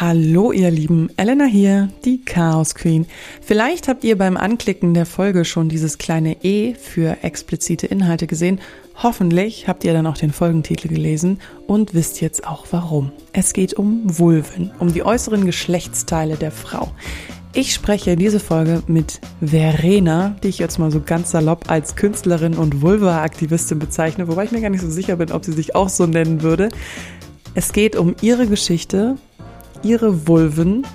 Hallo ihr Lieben, Elena hier, die Chaos Queen. Vielleicht habt ihr beim Anklicken der Folge schon dieses kleine E für explizite Inhalte gesehen. Hoffentlich habt ihr dann auch den Folgentitel gelesen und wisst jetzt auch warum. Es geht um Vulven, um die äußeren Geschlechtsteile der Frau. Ich spreche diese Folge mit Verena, die ich jetzt mal so ganz salopp als Künstlerin und Vulva-Aktivistin bezeichne, wobei ich mir gar nicht so sicher bin, ob sie sich auch so nennen würde. Es geht um ihre Geschichte, ihre Vulven,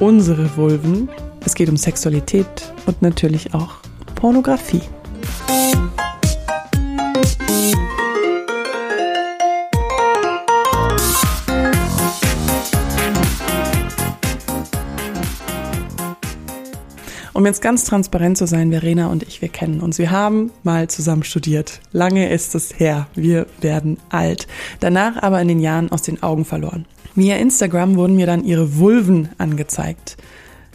unsere Vulven. Es geht um Sexualität und natürlich auch Pornografie. Um jetzt ganz transparent zu sein, Verena und ich, wir kennen uns. Wir haben mal zusammen studiert. Lange ist es her. Wir werden alt. Danach aber in den Jahren aus den Augen verloren. Via Instagram wurden mir dann ihre Vulven angezeigt.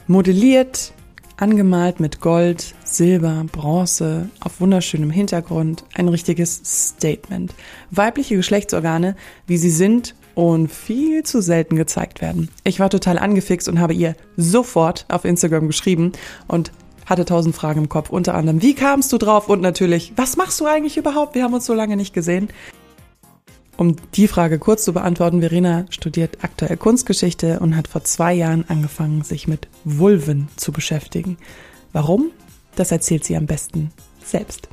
Modelliert, angemalt mit Gold, Silber, Bronze, auf wunderschönem Hintergrund. Ein richtiges Statement. Weibliche Geschlechtsorgane, wie sie sind und viel zu selten gezeigt werden. Ich war total angefixt und habe ihr sofort auf Instagram geschrieben und hatte tausend Fragen im Kopf. Unter anderem, wie kamst du drauf? Und natürlich, was machst du eigentlich überhaupt? Wir haben uns so lange nicht gesehen. Um die Frage kurz zu beantworten, Verena studiert aktuell Kunstgeschichte und hat vor zwei Jahren angefangen, sich mit Vulven zu beschäftigen. Warum? Das erzählt sie am besten selbst.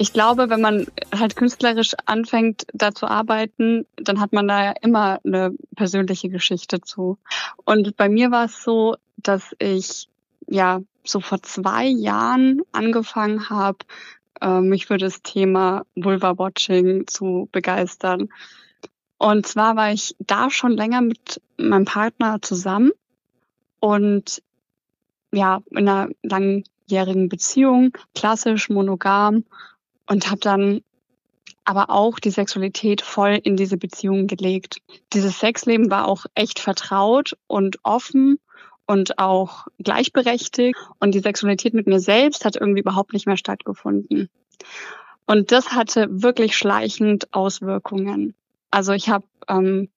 Ich glaube, wenn man halt künstlerisch anfängt, da zu arbeiten, dann hat man da ja immer eine persönliche Geschichte zu. Und bei mir war es so, dass ich ja so vor zwei Jahren angefangen habe, äh, mich für das Thema Vulva-Watching zu begeistern. Und zwar war ich da schon länger mit meinem Partner zusammen und ja, in einer langjährigen Beziehung, klassisch monogam und habe dann aber auch die Sexualität voll in diese Beziehung gelegt. Dieses Sexleben war auch echt vertraut und offen und auch gleichberechtigt. Und die Sexualität mit mir selbst hat irgendwie überhaupt nicht mehr stattgefunden. Und das hatte wirklich schleichend Auswirkungen. Also ich habe ähm,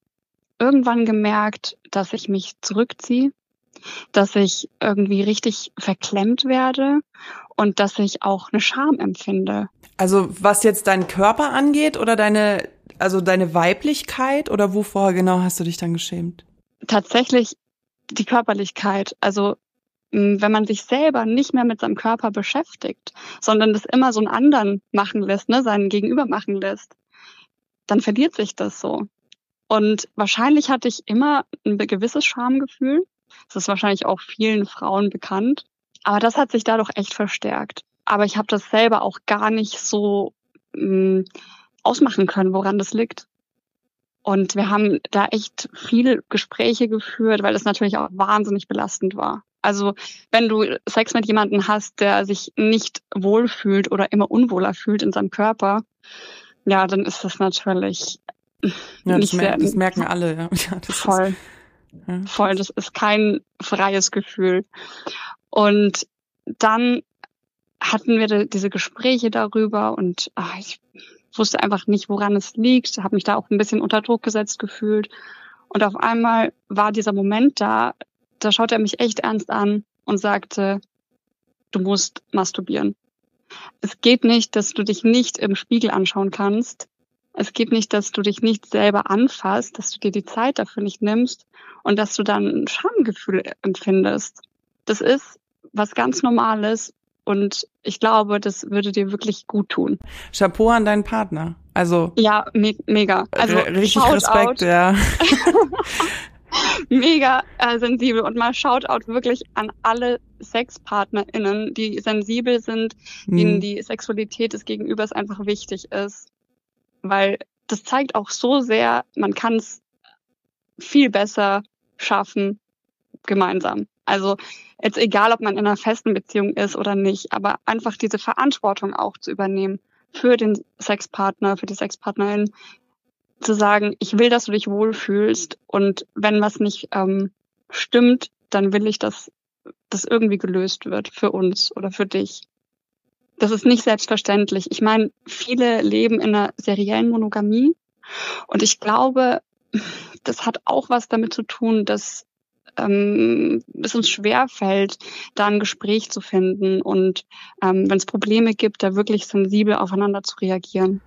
irgendwann gemerkt, dass ich mich zurückziehe, dass ich irgendwie richtig verklemmt werde und dass ich auch eine Scham empfinde. Also was jetzt deinen Körper angeht oder deine, also deine Weiblichkeit oder wovor genau hast du dich dann geschämt? Tatsächlich die Körperlichkeit. Also wenn man sich selber nicht mehr mit seinem Körper beschäftigt, sondern das immer so einen anderen machen lässt, ne, seinen Gegenüber machen lässt, dann verliert sich das so. Und wahrscheinlich hatte ich immer ein gewisses Schamgefühl. Das ist wahrscheinlich auch vielen Frauen bekannt. Aber das hat sich dadurch echt verstärkt. Aber ich habe das selber auch gar nicht so mh, mm, ausmachen können, woran das liegt. Und wir haben da echt viele Gespräche geführt, weil es natürlich auch wahnsinnig belastend war. Also wenn du Sex mit jemandem hast, der sich nicht wohlfühlt oder immer unwohler fühlt in seinem Körper, ja, dann ist das natürlich ja, nicht das, sehr, das merken alle. Ja. ja das voll, ist, ja. voll. Das ist kein freies Gefühl. Und dann hatten wir diese Gespräche darüber und ach, ich wusste einfach nicht, woran es liegt, habe mich da auch ein bisschen unter Druck gesetzt gefühlt. Und auf einmal war dieser Moment da, da schaute er mich echt ernst an und sagte, du musst masturbieren. Es geht nicht, dass du dich nicht im Spiegel anschauen kannst. Es geht nicht, dass du dich nicht selber anfasst, dass du dir die Zeit dafür nicht nimmst und dass du dann ein Schamgefühl empfindest. Das ist was ganz Normales und ich glaube, das würde dir wirklich gut tun. Chapeau an deinen Partner. Also ja, me mega. Also richtig Respekt, out. ja. mega äh, sensibel und mal Shoutout wirklich an alle SexpartnerInnen, die sensibel sind, mhm. denen die Sexualität des Gegenübers einfach wichtig ist. Weil das zeigt auch so sehr, man kann es viel besser schaffen gemeinsam. Also jetzt egal, ob man in einer festen Beziehung ist oder nicht, aber einfach diese Verantwortung auch zu übernehmen für den Sexpartner, für die Sexpartnerin, zu sagen, ich will, dass du dich wohlfühlst und wenn was nicht ähm, stimmt, dann will ich, dass das irgendwie gelöst wird für uns oder für dich. Das ist nicht selbstverständlich. Ich meine, viele leben in einer seriellen Monogamie und ich glaube, das hat auch was damit zu tun, dass ähm, es uns schwer fällt, da ein Gespräch zu finden und ähm, wenn es Probleme gibt, da wirklich sensibel aufeinander zu reagieren.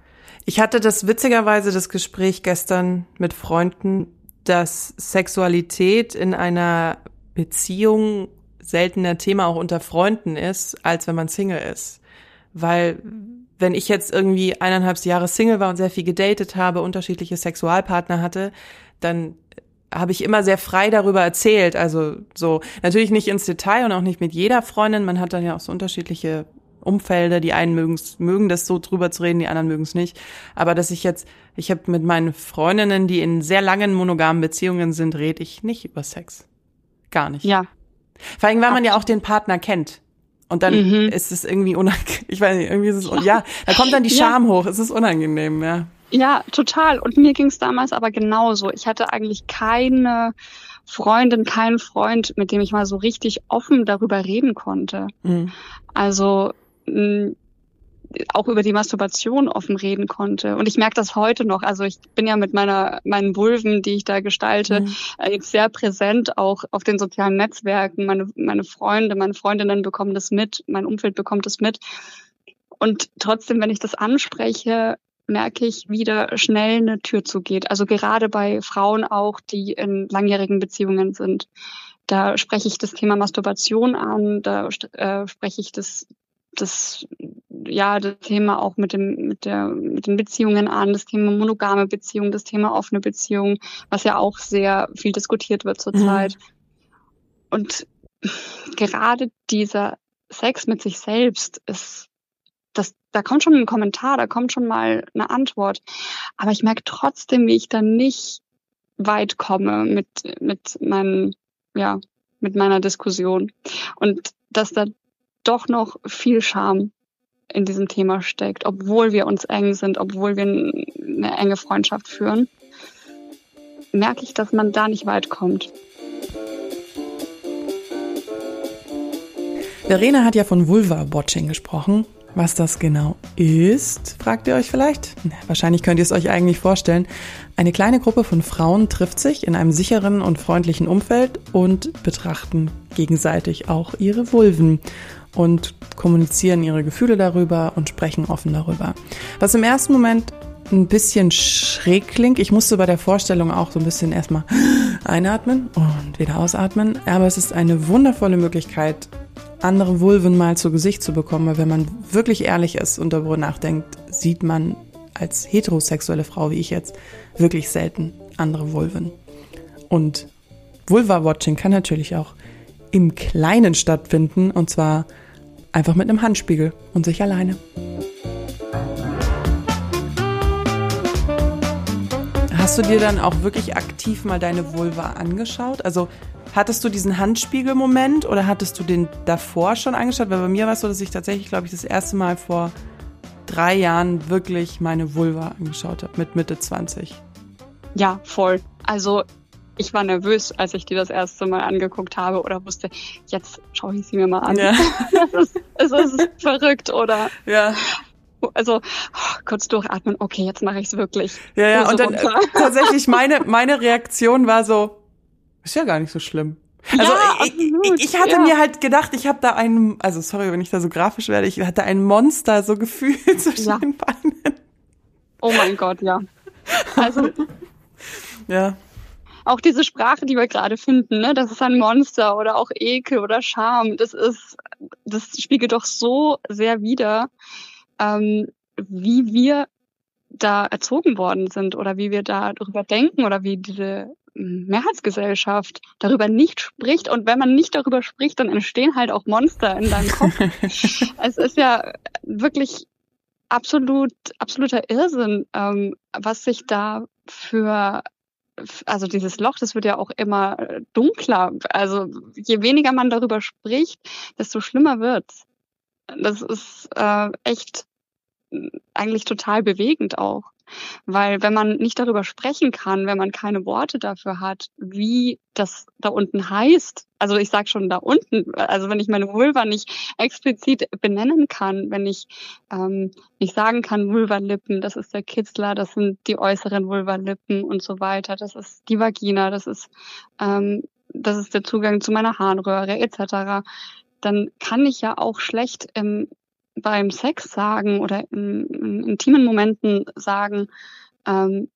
Ich hatte das witzigerweise das Gespräch gestern mit Freunden, dass Sexualität in einer Beziehung seltener Thema auch unter Freunden ist, als wenn man Single ist. Weil wenn ich jetzt irgendwie eineinhalb Jahre Single war und sehr viel gedatet habe, unterschiedliche Sexualpartner hatte, dann habe ich immer sehr frei darüber erzählt. Also so natürlich nicht ins Detail und auch nicht mit jeder Freundin. Man hat dann ja auch so unterschiedliche Umfelder. Die einen mögen, mögen das so drüber zu reden, die anderen mögen es nicht. Aber dass ich jetzt, ich habe mit meinen Freundinnen, die in sehr langen monogamen Beziehungen sind, rede ich nicht über Sex. Gar nicht. Ja. Vor allem, weil man ja auch den Partner kennt. Und dann mhm. ist es irgendwie unangenehm. Ich weiß nicht, irgendwie ist es, ja, da kommt dann die Scham ja. hoch. Es ist unangenehm, ja. Ja, total. Und mir ging es damals aber genauso. Ich hatte eigentlich keine Freundin, keinen Freund, mit dem ich mal so richtig offen darüber reden konnte. Mhm. Also mh, auch über die Masturbation offen reden konnte. Und ich merke das heute noch. Also ich bin ja mit meiner meinen Vulven, die ich da gestalte, mhm. äh, jetzt sehr präsent auch auf den sozialen Netzwerken. Meine meine Freunde, meine Freundinnen bekommen das mit, mein Umfeld bekommt das mit. Und trotzdem, wenn ich das anspreche, merke ich, wieder schnell eine Tür zugeht. Also gerade bei Frauen auch, die in langjährigen Beziehungen sind. Da spreche ich das Thema Masturbation an, da äh, spreche ich das, das, ja, das Thema auch mit dem, mit der, mit den Beziehungen an, das Thema monogame Beziehung, das Thema offene Beziehung, was ja auch sehr viel diskutiert wird zurzeit. Mhm. Und gerade dieser Sex mit sich selbst ist das, da kommt schon ein Kommentar, da kommt schon mal eine Antwort. Aber ich merke trotzdem, wie ich da nicht weit komme mit, mit meinen, ja, mit meiner Diskussion. Und dass da doch noch viel Scham in diesem Thema steckt, obwohl wir uns eng sind, obwohl wir eine enge Freundschaft führen, merke ich, dass man da nicht weit kommt. Verena hat ja von Vulva-Watching gesprochen. Was das genau ist, fragt ihr euch vielleicht? Wahrscheinlich könnt ihr es euch eigentlich vorstellen. Eine kleine Gruppe von Frauen trifft sich in einem sicheren und freundlichen Umfeld und betrachten gegenseitig auch ihre Vulven und kommunizieren ihre Gefühle darüber und sprechen offen darüber. Was im ersten Moment ein bisschen schräg klingt. Ich musste bei der Vorstellung auch so ein bisschen erstmal einatmen und wieder ausatmen. Aber es ist eine wundervolle Möglichkeit, andere Vulven mal zu Gesicht zu bekommen, weil wenn man wirklich ehrlich ist und darüber nachdenkt, sieht man als heterosexuelle Frau wie ich jetzt wirklich selten andere Vulven. Und Vulva-Watching kann natürlich auch im Kleinen stattfinden und zwar einfach mit einem Handspiegel und sich alleine. Hast du dir dann auch wirklich aktiv mal deine Vulva angeschaut? Also Hattest du diesen Handspiegelmoment oder hattest du den davor schon angeschaut? Weil bei mir war es so, dass ich tatsächlich, glaube ich, das erste Mal vor drei Jahren wirklich meine Vulva angeschaut habe, mit Mitte 20. Ja, voll. Also ich war nervös, als ich die das erste Mal angeguckt habe oder wusste, jetzt schaue ich sie mir mal an. Ja. es, ist, es ist verrückt, oder? Ja. Also kurz durchatmen, okay, jetzt mache ich es wirklich. Ja, ja, und dann äh, tatsächlich meine, meine Reaktion war so, ist ja gar nicht so schlimm. Also ja, ich, ich, ich, hatte ja. mir halt gedacht, ich habe da einen, also sorry, wenn ich da so grafisch werde, ich hatte ein Monster so gefühlt zwischen ja. den Beinen. Oh mein Gott, ja. Also ja. Auch diese Sprache, die wir gerade finden, ne, das ist ein Monster oder auch Ekel oder Scham, das ist, das spiegelt doch so sehr wider, ähm, wie wir da erzogen worden sind oder wie wir da darüber denken oder wie diese Mehrheitsgesellschaft darüber nicht spricht und wenn man nicht darüber spricht, dann entstehen halt auch Monster in deinem Kopf. es ist ja wirklich absolut absoluter Irrsinn, ähm, was sich da für also dieses Loch, das wird ja auch immer dunkler. Also je weniger man darüber spricht, desto schlimmer wird's. Das ist äh, echt eigentlich total bewegend auch. Weil wenn man nicht darüber sprechen kann, wenn man keine Worte dafür hat, wie das da unten heißt, also ich sage schon da unten, also wenn ich meine Vulva nicht explizit benennen kann, wenn ich ähm, nicht sagen kann, Vulvalippen, das ist der Kitzler, das sind die äußeren Vulvalippen und so weiter, das ist die Vagina, das ist ähm, das ist der Zugang zu meiner Harnröhre etc., dann kann ich ja auch schlecht im, beim Sex sagen oder in, in intimen Momenten sagen, ähm,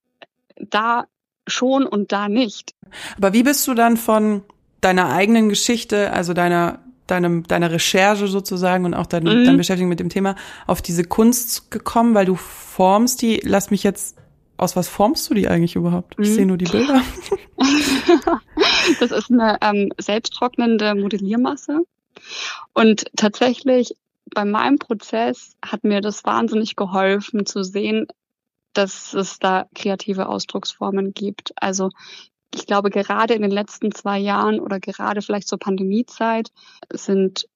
da schon und da nicht. Aber wie bist du dann von deiner eigenen Geschichte, also deiner deinem, deiner Recherche sozusagen und auch dein, mhm. dein Beschäftigung mit dem Thema auf diese Kunst gekommen, weil du formst die, lass mich jetzt, aus was formst du die eigentlich überhaupt? Ich mhm. sehe nur die Bilder. das ist eine ähm, selbsttrocknende Modelliermasse. Und tatsächlich bei meinem Prozess hat mir das wahnsinnig geholfen zu sehen, dass es da kreative Ausdrucksformen gibt. Also ich glaube, gerade in den letzten zwei Jahren oder gerade vielleicht zur Pandemiezeit sind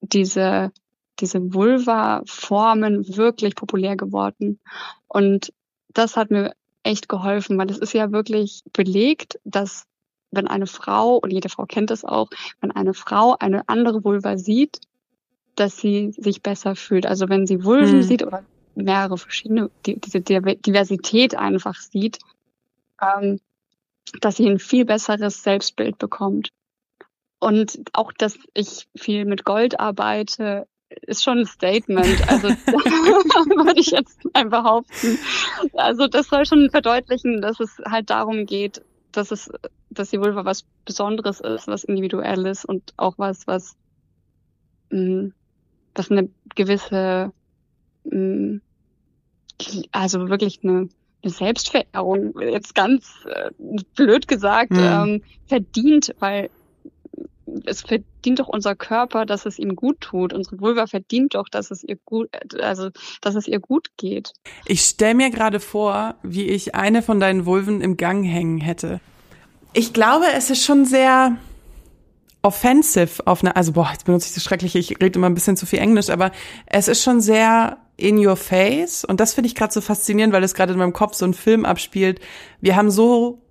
diese, diese Vulva-Formen wirklich populär geworden. Und das hat mir echt geholfen, weil es ist ja wirklich belegt, dass wenn eine Frau, und jede Frau kennt es auch, wenn eine Frau eine andere Vulva sieht, dass sie sich besser fühlt. Also wenn sie Vulven hm. sieht oder mehrere verschiedene, die, diese Diversität einfach sieht, ähm, dass sie ein viel besseres Selbstbild bekommt. Und auch, dass ich viel mit Gold arbeite, ist schon ein Statement. Also würde ich jetzt mal behaupten. Also das soll schon verdeutlichen, dass es halt darum geht, dass es, dass die Vulva was Besonderes ist, was Individuelles und auch was, was, mh, was eine gewisse, mh, mm, also wirklich eine, eine Selbstverehrung, jetzt ganz äh, blöd gesagt, mhm. ähm, verdient, weil es verdient doch unser Körper, dass es ihm gut tut. Unsere Vulva verdient doch, dass es ihr gut, also dass es ihr gut geht. Ich stell mir gerade vor, wie ich eine von deinen Vulven im Gang hängen hätte. Ich glaube, es ist schon sehr offensive auf eine, also boah, jetzt benutze ich das Schreckliche, ich rede immer ein bisschen zu viel Englisch, aber es ist schon sehr in your face und das finde ich gerade so faszinierend, weil es gerade in meinem Kopf so ein Film abspielt. Wir haben so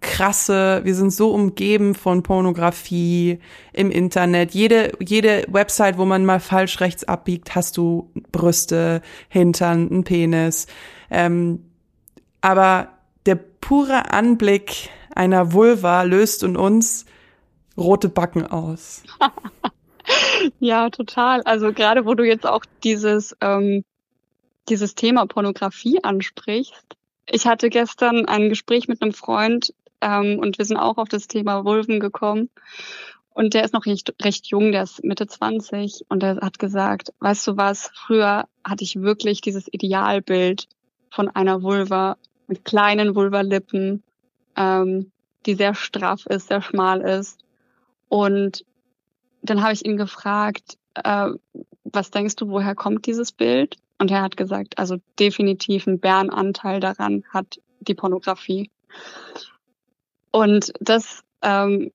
krasse, wir sind so umgeben von Pornografie im Internet. Jede, jede Website, wo man mal falsch rechts abbiegt, hast du Brüste, Hintern, einen Penis. Ähm, aber der pure Anblick einer Vulva löst in uns rote Backen aus. ja, total. Also gerade wo du jetzt auch dieses, ähm, dieses Thema Pornografie ansprichst. Ich hatte gestern ein Gespräch mit einem Freund ähm, und wir sind auch auf das Thema Vulven gekommen. Und der ist noch recht, recht jung, der ist Mitte 20 und der hat gesagt, weißt du was, früher hatte ich wirklich dieses Idealbild von einer Vulva mit kleinen Vulvalippen, ähm, die sehr straff ist, sehr schmal ist. Und dann habe ich ihn gefragt, äh, was denkst du, woher kommt dieses Bild? Und er hat gesagt, also definitiv ein Bärenanteil daran hat die Pornografie. Und das, ähm,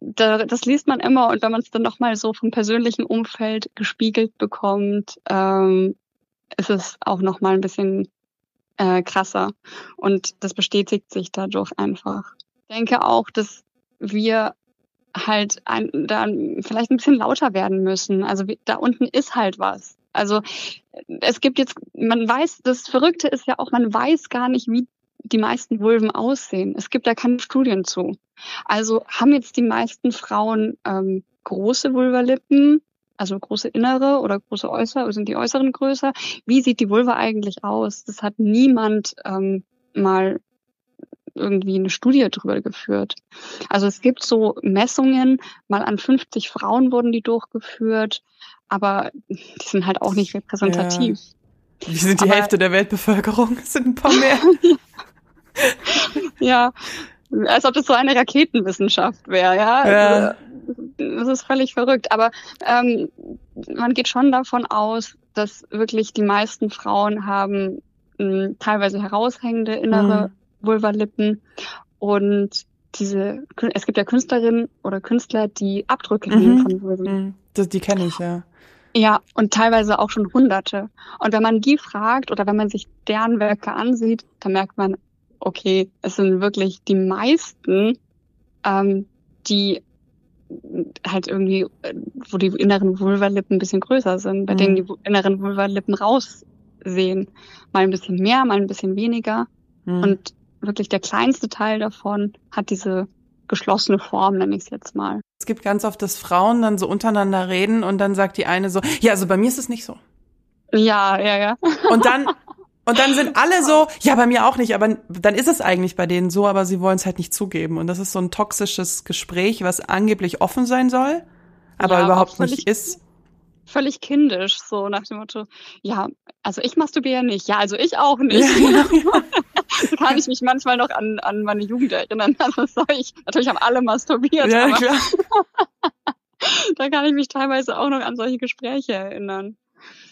da, das liest man immer und wenn man es dann nochmal so vom persönlichen Umfeld gespiegelt bekommt, ähm, ist es auch nochmal ein bisschen äh, krasser. Und das bestätigt sich dadurch einfach. Ich denke auch, dass wir halt ein, da vielleicht ein bisschen lauter werden müssen. Also da unten ist halt was. Also es gibt jetzt, man weiß, das Verrückte ist ja auch, man weiß gar nicht, wie die meisten Vulven aussehen. Es gibt da keine Studien zu. Also haben jetzt die meisten Frauen ähm, große Vulvalippen, also große innere oder große äußere, sind die äußeren größer? Wie sieht die Vulva eigentlich aus? Das hat niemand ähm, mal irgendwie eine Studie drüber geführt. Also es gibt so Messungen, mal an 50 Frauen wurden die durchgeführt, aber die sind halt auch nicht repräsentativ. Ja. Wir sind die aber, Hälfte der Weltbevölkerung, es sind ein paar mehr. ja, als ob das so eine Raketenwissenschaft wäre, ja. ja. Das ist völlig verrückt. Aber ähm, man geht schon davon aus, dass wirklich die meisten Frauen haben mh, teilweise heraushängende innere mhm. Vulvalippen und diese, es gibt ja Künstlerinnen oder Künstler, die Abdrücke mhm. von Vulven. Mhm. Das, die kenne ich, ja. Ja, und teilweise auch schon Hunderte. Und wenn man die fragt oder wenn man sich deren Werke ansieht, dann merkt man, okay, es sind wirklich die meisten, ähm, die halt irgendwie, wo die inneren Vulvalippen ein bisschen größer sind, bei mhm. denen die inneren Vulvalippen raussehen. Mal ein bisschen mehr, mal ein bisschen weniger. Mhm. Und wirklich der kleinste Teil davon hat diese geschlossene Form, nenne ich es jetzt mal. Es gibt ganz oft, dass Frauen dann so untereinander reden und dann sagt die eine so, ja, also bei mir ist es nicht so. Ja, ja, ja. Und dann, und dann sind alle so, ja, bei mir auch nicht, aber dann ist es eigentlich bei denen so, aber sie wollen es halt nicht zugeben. Und das ist so ein toxisches Gespräch, was angeblich offen sein soll, aber ja, überhaupt nicht ist völlig kindisch, so nach dem Motto, ja, also ich masturbiere nicht, ja, also ich auch nicht. Ja, genau. kann ich mich manchmal noch an, an meine Jugend erinnern. Also ich, natürlich haben alle masturbiert, ja, klar. da kann ich mich teilweise auch noch an solche Gespräche erinnern.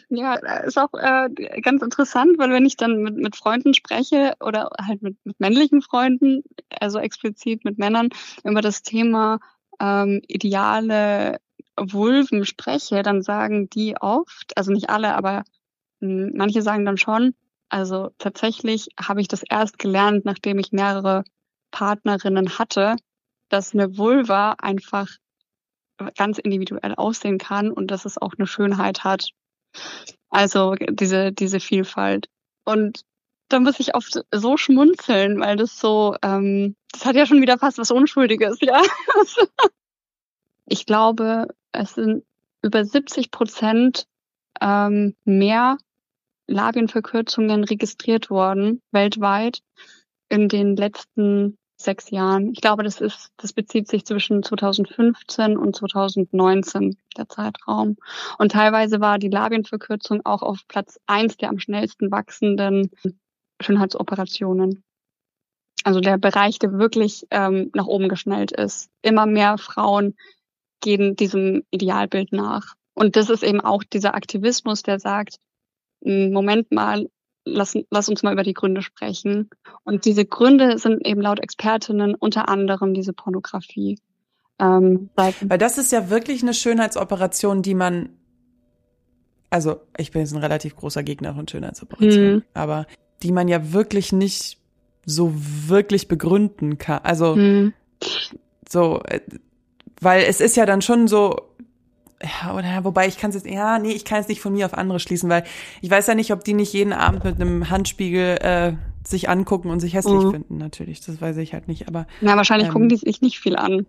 Ja, ist auch äh, ganz interessant, weil wenn ich dann mit, mit Freunden spreche oder halt mit, mit männlichen Freunden, also explizit mit Männern, über das Thema ähm, ideale Vulven spreche, dann sagen die oft, also nicht alle, aber mh, hm, manche sagen dann schon, also tatsächlich habe ich das erst gelernt, nachdem ich mehrere Partnerinnen hatte, dass eine Vulva einfach ganz individuell aussehen kann und dass es auch eine Schönheit hat. Also diese, diese Vielfalt. Und da muss ich oft so schmunzeln, weil das so, ähm, das hat ja schon wieder fast was Unschuldiges, ja. ich glaube, es sind über 70 Prozent ähm, mehr Labienverkürzungen registriert worden weltweit in den letzten sechs Jahren. Ich glaube, das ist, das bezieht sich zwischen 2015 und 2019, der Zeitraum. Und teilweise war die Labienverkürzung auch auf Platz eins der am schnellsten wachsenden Schönheitsoperationen. Also der Bereich, der wirklich ähm, nach oben geschnellt ist. Immer mehr Frauen gehen diesem Idealbild nach. Und das ist eben auch dieser Aktivismus, der sagt, Moment mal, lass, lass uns mal über die Gründe sprechen. Und diese Gründe sind eben laut Expertinnen unter anderem diese Pornografie. Ähm, Weil das ist ja wirklich eine Schönheitsoperation, die man, also ich bin jetzt ein relativ großer Gegner von Schönheitsoperationen, mhm. aber die man ja wirklich nicht so wirklich begründen kann. Also mhm. so, äh, weil es ist ja dann schon so, ja, oder wobei ich kann es jetzt, ja, nee, ich kann es nicht von mir auf andere schließen, weil ich weiß ja nicht, ob die nicht jeden Abend mit einem Handspiegel äh, sich angucken und sich hässlich mhm. finden, natürlich. Das weiß ich halt nicht. Aber na, wahrscheinlich ähm, gucken die sich nicht viel an.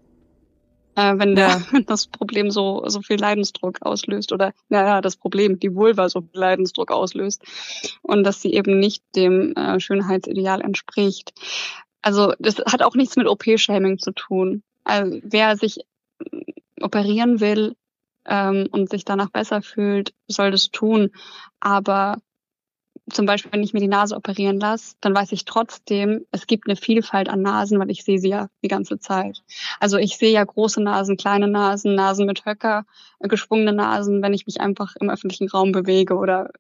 Äh, wenn der, ja. das Problem so, so viel Leidensdruck auslöst oder, naja, das Problem, die Vulva so viel Leidensdruck auslöst und dass sie eben nicht dem äh, Schönheitsideal entspricht. Also das hat auch nichts mit OP-Shaming zu tun. Also wer sich operieren will ähm, und sich danach besser fühlt, soll das tun. Aber zum Beispiel, wenn ich mir die Nase operieren lasse, dann weiß ich trotzdem, es gibt eine Vielfalt an Nasen, weil ich sehe sie ja die ganze Zeit. Also ich sehe ja große Nasen, kleine Nasen, Nasen mit Höcker, äh, geschwungene Nasen, wenn ich mich einfach im öffentlichen Raum bewege oder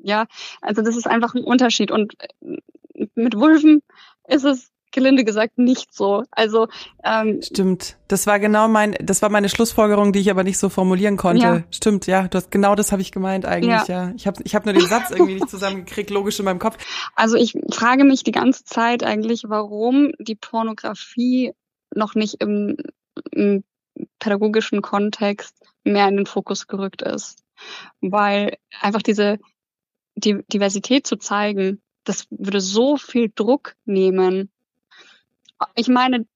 ja, also das ist einfach ein Unterschied. Und äh, mit Vulven ist es gelinde gesagt nicht so. Also ähm, stimmt. Das war genau mein, das war meine Schlussfolgerung, die ich aber nicht so formulieren konnte. Ja. Stimmt, ja. Das, genau das habe ich gemeint eigentlich. Ja. ja. Ich habe, ich hab nur den Satz irgendwie nicht zusammengekriegt, logisch in meinem Kopf. Also ich frage mich die ganze Zeit eigentlich, warum die Pornografie noch nicht im, im pädagogischen Kontext mehr in den Fokus gerückt ist, weil einfach diese die Diversität zu zeigen, das würde so viel Druck nehmen ich meine,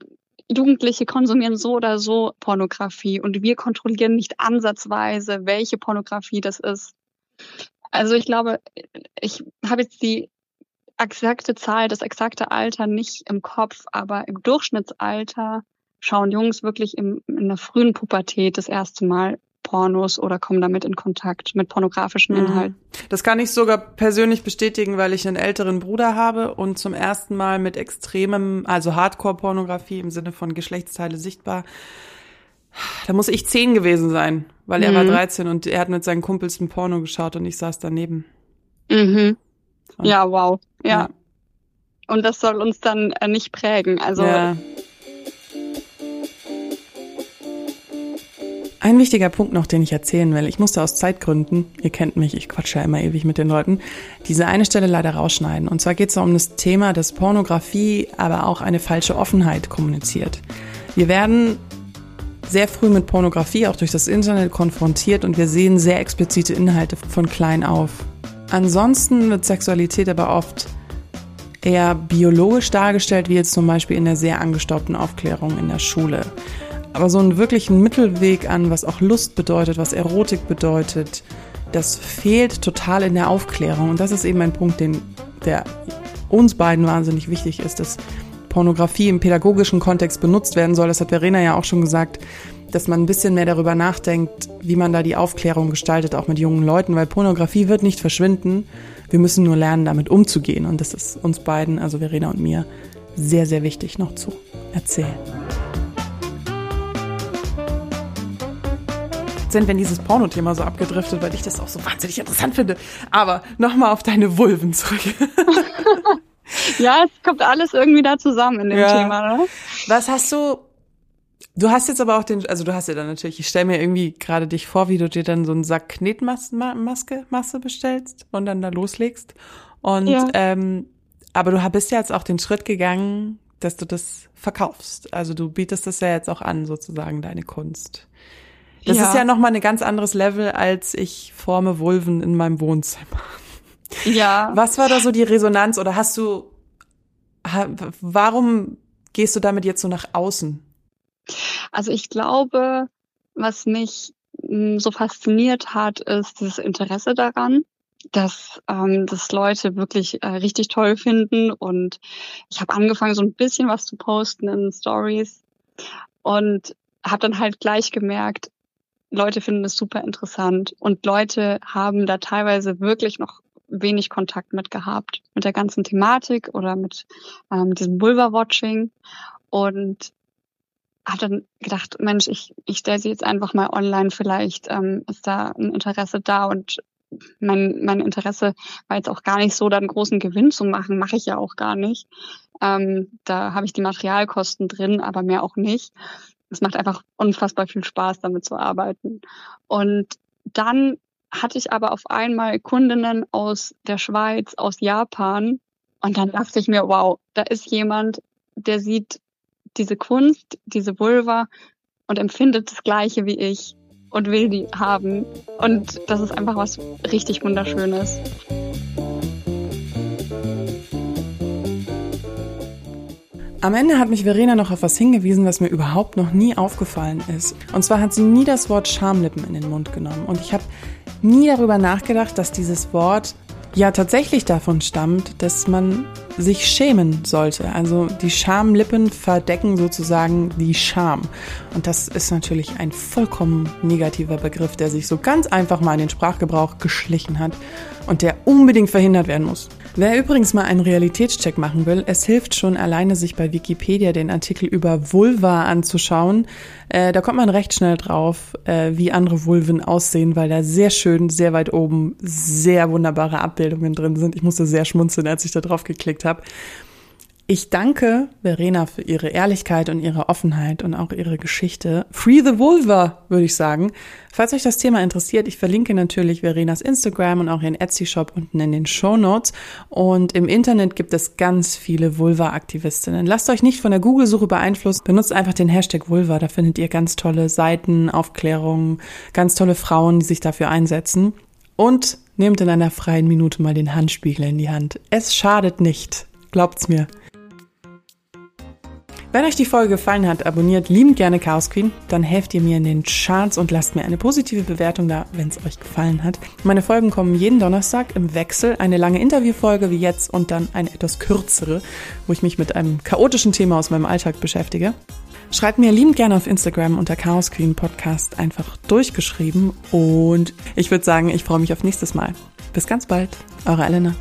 Jugendliche konsumieren so oder so Pornografie und wir kontrollieren nicht ansatzweise, welche Pornografie das ist. Also ich glaube, ich habe jetzt die exakte Zahl, das exakte Alter nicht im Kopf, aber im Durchschnittsalter schauen Jungs wirklich im, in der frühen Pubertät das erste Mal Pornos oder kommen damit in Kontakt mit pornografischen mhm. Inhalten. Das kann ich sogar persönlich bestätigen, weil ich einen älteren Bruder habe und zum ersten Mal mit extremem, also Hardcore-Pornografie im Sinne von Geschlechtsteile sichtbar. Da muss ich zehn gewesen sein, weil er mhm. war 13 und er hat mit seinen Kumpels ein Porno geschaut und ich saß daneben. Mhm. Ja, wow. Ja. ja. Und das soll uns dann äh, nicht prägen. Also ja. Ein wichtiger Punkt noch, den ich erzählen will. Ich musste aus Zeitgründen, ihr kennt mich, ich quatsche ja immer ewig mit den Leuten, diese eine Stelle leider rausschneiden. Und zwar geht es um das Thema, dass Pornografie aber auch eine falsche Offenheit kommuniziert. Wir werden sehr früh mit Pornografie auch durch das Internet konfrontiert und wir sehen sehr explizite Inhalte von klein auf. Ansonsten wird Sexualität aber oft eher biologisch dargestellt, wie jetzt zum Beispiel in der sehr angestaubten Aufklärung in der Schule. Aber so einen wirklichen Mittelweg an, was auch Lust bedeutet, was Erotik bedeutet, das fehlt total in der Aufklärung. Und das ist eben ein Punkt, den, der uns beiden wahnsinnig wichtig ist, dass Pornografie im pädagogischen Kontext benutzt werden soll. Das hat Verena ja auch schon gesagt, dass man ein bisschen mehr darüber nachdenkt, wie man da die Aufklärung gestaltet, auch mit jungen Leuten, weil Pornografie wird nicht verschwinden. Wir müssen nur lernen, damit umzugehen. Und das ist uns beiden, also Verena und mir, sehr, sehr wichtig noch zu erzählen. Sind, wenn dieses Porno-Thema so abgedriftet, weil ich das auch so wahnsinnig interessant finde. Aber nochmal auf deine Vulven zurück. ja, es kommt alles irgendwie da zusammen in dem ja. Thema. Ne? Was hast du Du hast jetzt aber auch den, also du hast ja dann natürlich, ich stelle mir irgendwie gerade dich vor, wie du dir dann so einen Sack Knetmaske, Masse bestellst und dann da loslegst. Und ja. ähm, aber du bist ja jetzt auch den Schritt gegangen, dass du das verkaufst. Also du bietest das ja jetzt auch an, sozusagen, deine Kunst. Das ja. ist ja nochmal ein ganz anderes Level, als ich forme Vulven in meinem Wohnzimmer. Ja. Was war da so die Resonanz oder hast du, warum gehst du damit jetzt so nach außen? Also ich glaube, was mich hm, so fasziniert hat, ist dieses Interesse daran, dass ähm, das Leute wirklich äh, richtig toll finden. Und ich habe angefangen, so ein bisschen was zu posten in Stories und habe dann halt gleich gemerkt, Leute finden es super interessant. Und Leute haben da teilweise wirklich noch wenig Kontakt mit gehabt, mit der ganzen Thematik oder mit ähm, diesem Vulva-Watching. Und habe dann gedacht, Mensch, ich, ich stelle sie jetzt einfach mal online, vielleicht ähm, ist da ein Interesse da und mein, mein Interesse war jetzt auch gar nicht so, da einen großen Gewinn zu machen, mache ich ja auch gar nicht. Ähm, da habe ich die Materialkosten drin, aber mehr auch nicht es macht einfach unfassbar viel Spaß, damit zu arbeiten. Und dann hatte ich aber auf einmal Kundinnen aus der Schweiz, aus Japan. Und dann dachte ich mir, wow, da ist jemand, der sieht diese Kunst, diese Vulva und empfindet das Gleiche wie ich und will die haben. Und das ist einfach was richtig Wunderschönes. Am Ende hat mich Verena noch auf was hingewiesen, was mir überhaupt noch nie aufgefallen ist. Und zwar hat sie nie das Wort Schamlippen in den Mund genommen. Und ich habe nie darüber nachgedacht, dass dieses Wort ja tatsächlich davon stammt, dass man sich schämen sollte. Also die Schamlippen verdecken sozusagen die Scham. Und das ist natürlich ein vollkommen negativer Begriff, der sich so ganz einfach mal in den Sprachgebrauch geschlichen hat und der unbedingt verhindert werden muss. Wer übrigens mal einen Realitätscheck machen will, es hilft schon alleine, sich bei Wikipedia den Artikel über Vulva anzuschauen. Äh, da kommt man recht schnell drauf, äh, wie andere Vulven aussehen, weil da sehr schön, sehr weit oben, sehr wunderbare Abbildungen drin sind. Ich musste sehr schmunzeln, als ich da drauf geklickt habe. Ich danke Verena für ihre Ehrlichkeit und ihre Offenheit und auch ihre Geschichte. Free the Vulva, würde ich sagen. Falls euch das Thema interessiert, ich verlinke natürlich Verenas Instagram und auch ihren Etsy-Shop unten in den Show Notes. Und im Internet gibt es ganz viele Vulva-Aktivistinnen. Lasst euch nicht von der Google-Suche beeinflussen. Benutzt einfach den Hashtag Vulva. Da findet ihr ganz tolle Seiten, Aufklärungen, ganz tolle Frauen, die sich dafür einsetzen. Und nehmt in einer freien Minute mal den Handspiegel in die Hand. Es schadet nicht. Glaubt's mir. Wenn euch die Folge gefallen hat, abonniert liebend gerne Chaos Queen, dann helft ihr mir in den Charts und lasst mir eine positive Bewertung da, wenn es euch gefallen hat. Meine Folgen kommen jeden Donnerstag im Wechsel, eine lange Interviewfolge wie jetzt und dann eine etwas kürzere, wo ich mich mit einem chaotischen Thema aus meinem Alltag beschäftige. Schreibt mir liebend gerne auf Instagram unter Chaos Queen Podcast einfach durchgeschrieben und ich würde sagen, ich freue mich auf nächstes Mal. Bis ganz bald, eure Elena.